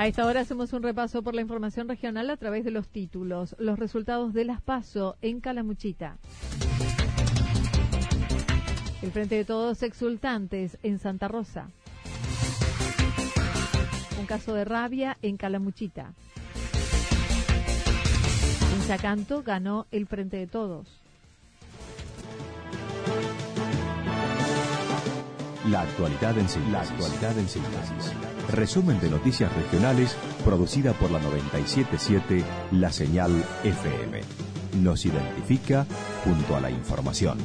A esta hora hacemos un repaso por la información regional a través de los títulos. Los resultados de las PASO en Calamuchita. El Frente de Todos Exultantes en Santa Rosa. Un caso de rabia en Calamuchita. En Chacanto ganó el Frente de Todos. La actualidad en síntesis. La actualidad en síntesis. Resumen de noticias regionales producida por la 977 La Señal FM. Nos identifica junto a la información.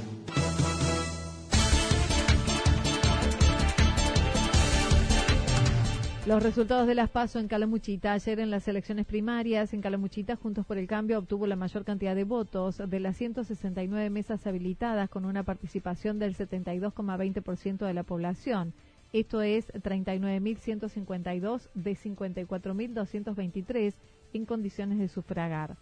Los resultados de las PASO en Calamuchita. Ayer en las elecciones primarias en Calamuchita, Juntos por el Cambio obtuvo la mayor cantidad de votos de las 169 mesas habilitadas con una participación del 72,20% de la población. Esto es 39.152 de 54.223 en condiciones de sufragar.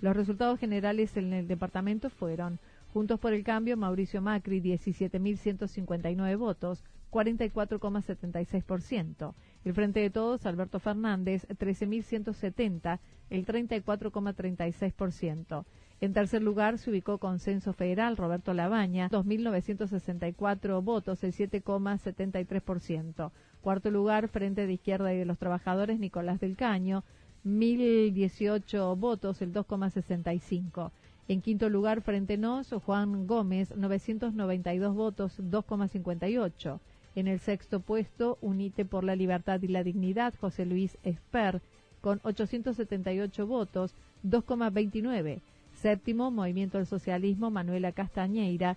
Los resultados generales en el departamento fueron Juntos por el Cambio, Mauricio Macri, 17.159 votos, 44,76%. El Frente de Todos, Alberto Fernández, 13.170, el 34,36%. En tercer lugar se ubicó Consenso Federal, Roberto Labaña, 2.964 votos, el 7,73%. Cuarto lugar, Frente de Izquierda y de los Trabajadores, Nicolás del Caño, 1.018 votos, el 2,65%. En quinto lugar, Frente Nos, Juan Gómez, 992 votos, 2,58%. En el sexto puesto, Unite por la Libertad y la Dignidad, José Luis Esper, con 878 votos, 2,29. Séptimo, Movimiento del Socialismo, Manuela Castañeira,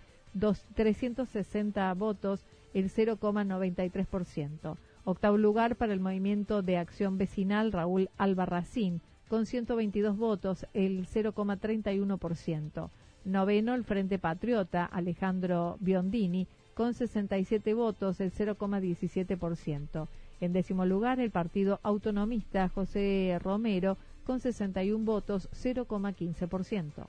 360 votos, el 0,93%. Octavo lugar para el Movimiento de Acción Vecinal, Raúl Albarracín, con 122 votos, el 0,31%. Noveno, el Frente Patriota, Alejandro Biondini, con 67 votos, el 0,17%. En décimo lugar, el Partido Autonomista José Romero, con 61 votos, 0,15%.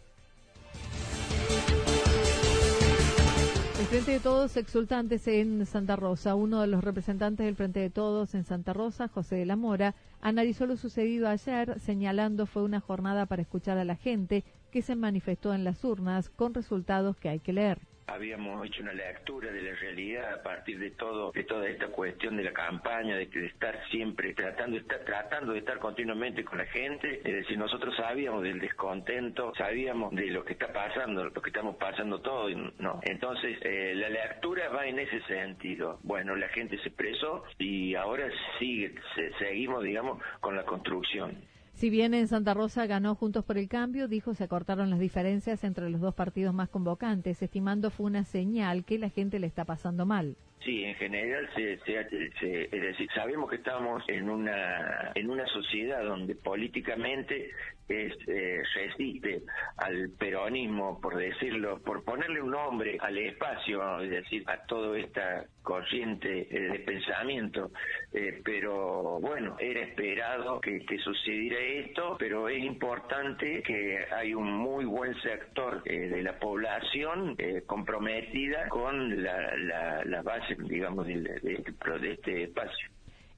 El Frente de Todos exultantes en Santa Rosa. Uno de los representantes del Frente de Todos en Santa Rosa, José de la Mora, analizó lo sucedido ayer, señalando fue una jornada para escuchar a la gente que se manifestó en las urnas con resultados que hay que leer habíamos hecho una lectura de la realidad a partir de todo de toda esta cuestión de la campaña de, de estar siempre tratando estar tratando de estar continuamente con la gente. Es decir nosotros sabíamos del descontento sabíamos de lo que está pasando lo que estamos pasando todos no. Entonces eh, la lectura va en ese sentido. Bueno la gente se expresó y ahora sigue seguimos digamos con la construcción si bien en Santa Rosa ganó Juntos por el Cambio, dijo se acortaron las diferencias entre los dos partidos más convocantes, estimando fue una señal que la gente le está pasando mal. Sí, en general, se, es decir, sabemos que estamos en una en una sociedad donde políticamente es, eh, resiste al peronismo, por decirlo, por ponerle un nombre al espacio, es decir, a toda esta corriente eh, de pensamiento. Eh, pero bueno, era esperado que, sucediera esto, pero es importante que hay un muy buen sector de la población comprometida con la, la, la base, digamos, de, este, de este espacio.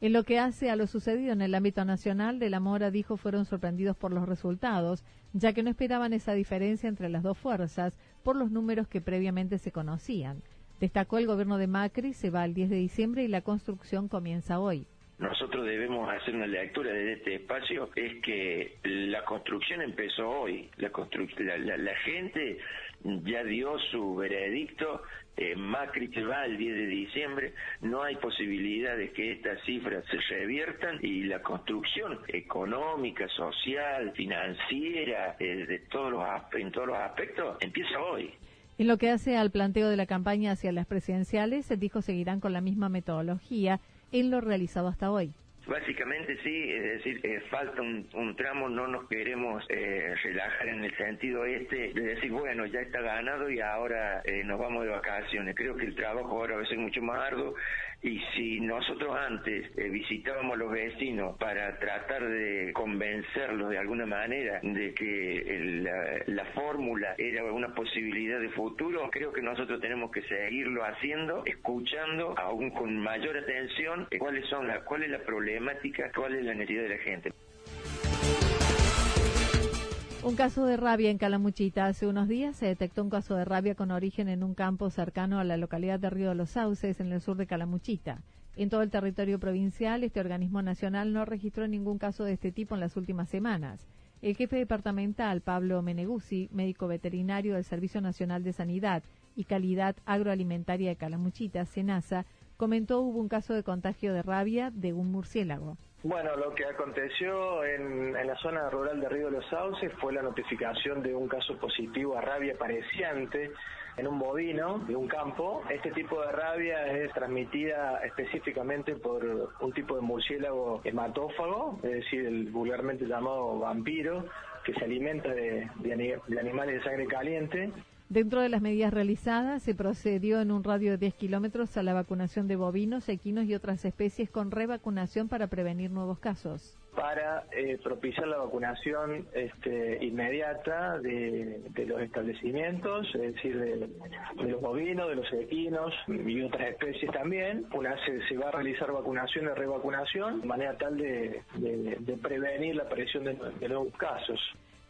En lo que hace a lo sucedido en el ámbito nacional, De la Mora dijo fueron sorprendidos por los resultados, ya que no esperaban esa diferencia entre las dos fuerzas por los números que previamente se conocían. Destacó el gobierno de Macri se va el 10 de diciembre y la construcción comienza hoy nosotros debemos hacer una lectura de este espacio es que la construcción empezó hoy, la, la, gente ya dio su veredicto, eh, Macri se va el 10 de diciembre, no hay posibilidad de que estas cifras se reviertan y la construcción económica, social, financiera, eh, de todos los, en todos los aspectos, empieza hoy. En lo que hace al planteo de la campaña hacia las presidenciales, dijo seguirán con la misma metodología en lo realizado hasta hoy. Básicamente sí, es decir, eh, falta un, tramo, no nos queremos eh, relajar en el sentido este de decir, bueno, ya está ganado y ahora eh, nos vamos de vacaciones. Creo que el trabajo ahora va a ser mucho más arduo y si nosotros antes visitábamos a los vecinos para tratar de convencerlos de alguna manera de que la, fórmula era una posibilidad de futuro, creo que nosotros tenemos que seguirlo haciendo, escuchando aún con mayor atención cuáles son las, cuál es la problemática, cuál es la necesidad de la gente. Un caso de rabia en Calamuchita. Hace unos días se detectó un caso de rabia con origen en un campo cercano a la localidad de Río de los Sauces, en el sur de Calamuchita. En todo el territorio provincial, este organismo nacional no registró ningún caso de este tipo en las últimas semanas. El jefe departamental, Pablo Meneguzzi, médico veterinario del Servicio Nacional de Sanidad y Calidad Agroalimentaria de Calamuchita, SENASA, comentó hubo un caso de contagio de rabia de un murciélago. Bueno, lo que aconteció en, la zona rural de Río de los Sauces fue la notificación de un caso positivo a rabia pareciente en un bovino de un campo. Este tipo de rabia es transmitida específicamente por un tipo de murciélago hematófago, es decir, el vulgarmente llamado vampiro, que se alimenta de animales de sangre caliente Dentro de las medidas realizadas, se procedió en un radio de 10 kilómetros a la vacunación de bovinos, equinos y otras especies con revacunación para prevenir nuevos casos. Para eh, propiciar la vacunación este, inmediata de, los establecimientos, es decir, de, los bovinos, de los equinos y otras especies también. Una se, va a realizar vacunación y revacunación de manera tal de, prevenir la aparición de nuevos casos.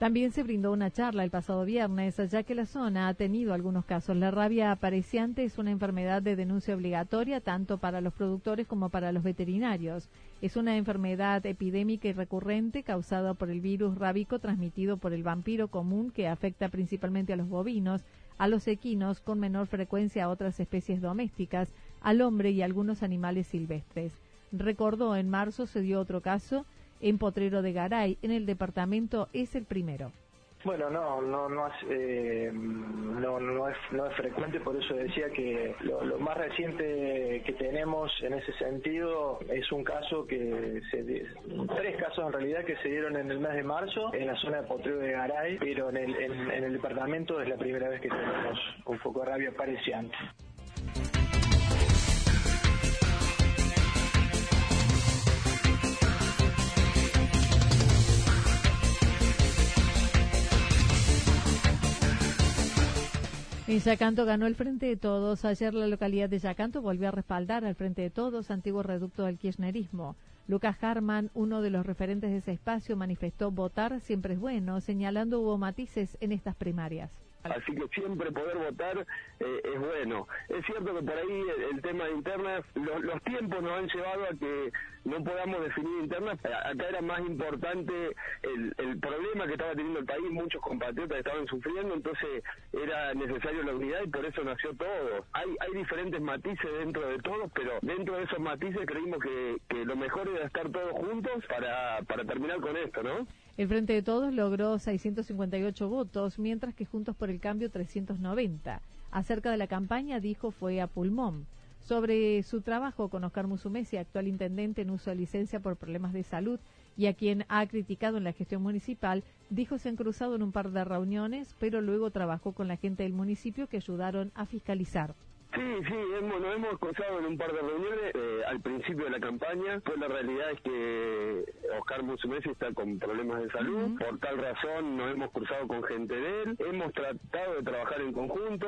También se brindó una charla el pasado viernes, ya que la zona ha tenido algunos casos. La rabia apareciente es una enfermedad de denuncia obligatoria tanto para los productores como para los veterinarios. Es una enfermedad epidémica y recurrente causada por el virus rábico transmitido por el vampiro común que afecta principalmente a los bovinos, a los equinos, con menor frecuencia a otras especies domésticas, al hombre y a algunos animales silvestres. Recordó, en marzo se dio otro caso en Potrero de Garay, en el departamento, es el primero. Bueno, no, no, no, es, eh, no, no, es, frecuente, por eso decía que lo, más reciente que tenemos en ese sentido es un caso que se, tres casos en realidad que se dieron en el mes de marzo en la zona de Potrero de Garay, pero en el, en, el departamento es la primera vez que tenemos un foco de rabia pareciente. En Yacanto ganó el Frente de Todos. Ayer la localidad de Yacanto volvió a respaldar al Frente de Todos, antiguo reducto del kirchnerismo. Lucas Harman, uno de los referentes de ese espacio, manifestó votar siempre es bueno, señalando hubo matices en estas primarias. Así que siempre poder votar eh, es bueno. Es cierto que por ahí el, tema de internas, los tiempos nos han llevado a que no podamos definir internas. Acá era más importante el, el problema que estaba teniendo el país, muchos compatriotas estaban sufriendo, entonces era necesario la unidad y por eso nació todo. Hay, hay diferentes matices dentro de todos, pero dentro de esos matices creímos que, que lo mejor era estar todos juntos para, para terminar con esto, ¿no? El Frente de Todos logró 658 votos, mientras que Juntos por el Cambio 390. Acerca de la campaña dijo fue a pulmón. Sobre su trabajo con Oscar Musumesi, actual intendente en uso de licencia por problemas de salud y a quien ha criticado en la gestión municipal, dijo se han cruzado en un par de reuniones, pero luego trabajó con la gente del municipio que ayudaron a fiscalizar. Sí, sí, hemos, nos hemos cruzado en un par de reuniones eh, al principio de la campaña, pues la realidad es que Oscar Musumesi está con problemas de salud, por tal razón nos hemos cruzado con gente de él, hemos tratado de trabajar en conjunto,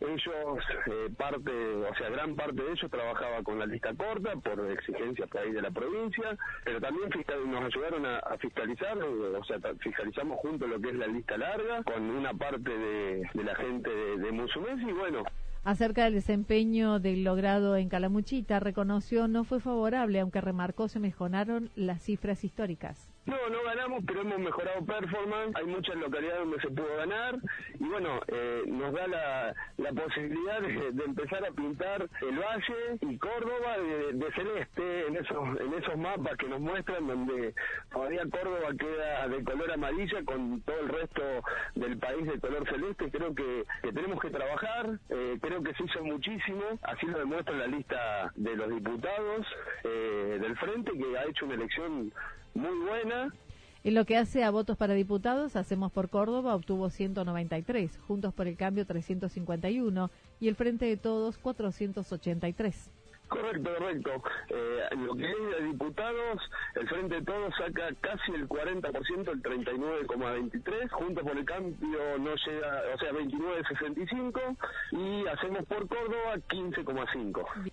ellos, eh, parte, o sea, gran parte de ellos trabajaba con la lista corta por exigencias por ahí de la provincia, pero también nos ayudaron a, fiscalizar, o sea, fiscalizamos junto lo que es la lista larga, con una parte de, la gente de, de Musumesi, y bueno, Acerca del desempeño del logrado en Calamuchita, reconoció no fue favorable, aunque remarcó se mejoraron las cifras históricas. No, no ganamos, pero hemos mejorado performance. Hay muchas localidades donde se pudo ganar y bueno, eh, nos da la, la posibilidad de, empezar a pintar el Valle y Córdoba de, celeste en esos en esos mapas que nos muestran donde todavía Córdoba queda de color amarilla con todo el resto del país de color celeste. Creo que, tenemos que trabajar, eh, creo que se hizo muchísimo, así lo demuestra la lista de los diputados eh, del Frente que ha hecho una elección muy buena. En lo que hace a votos para diputados, Hacemos por Córdoba obtuvo 193, Juntos por el Cambio 351 y el Frente de Todos 483. Correcto, correcto. Eh, en lo que es de diputados, el Frente de Todos saca casi el 40%, el 39,23. Juntos por el Cambio no llega, o sea, 29,65. Y Hacemos por Córdoba 15,5.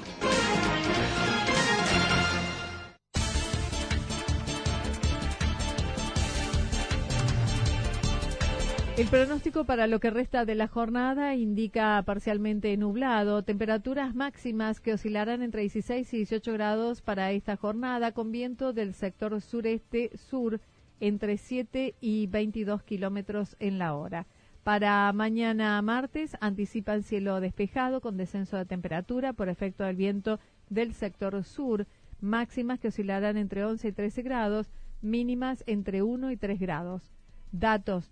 El pronóstico para lo que resta de la jornada indica parcialmente nublado, temperaturas máximas que oscilarán entre 16 y 18 grados para esta jornada, con viento del sector sureste-sur entre 7 y 22 kilómetros en la hora. Para mañana martes anticipan cielo despejado con descenso de temperatura por efecto del viento del sector sur, máximas que oscilarán entre 11 y 13 grados, mínimas entre 1 y 3 grados. Datos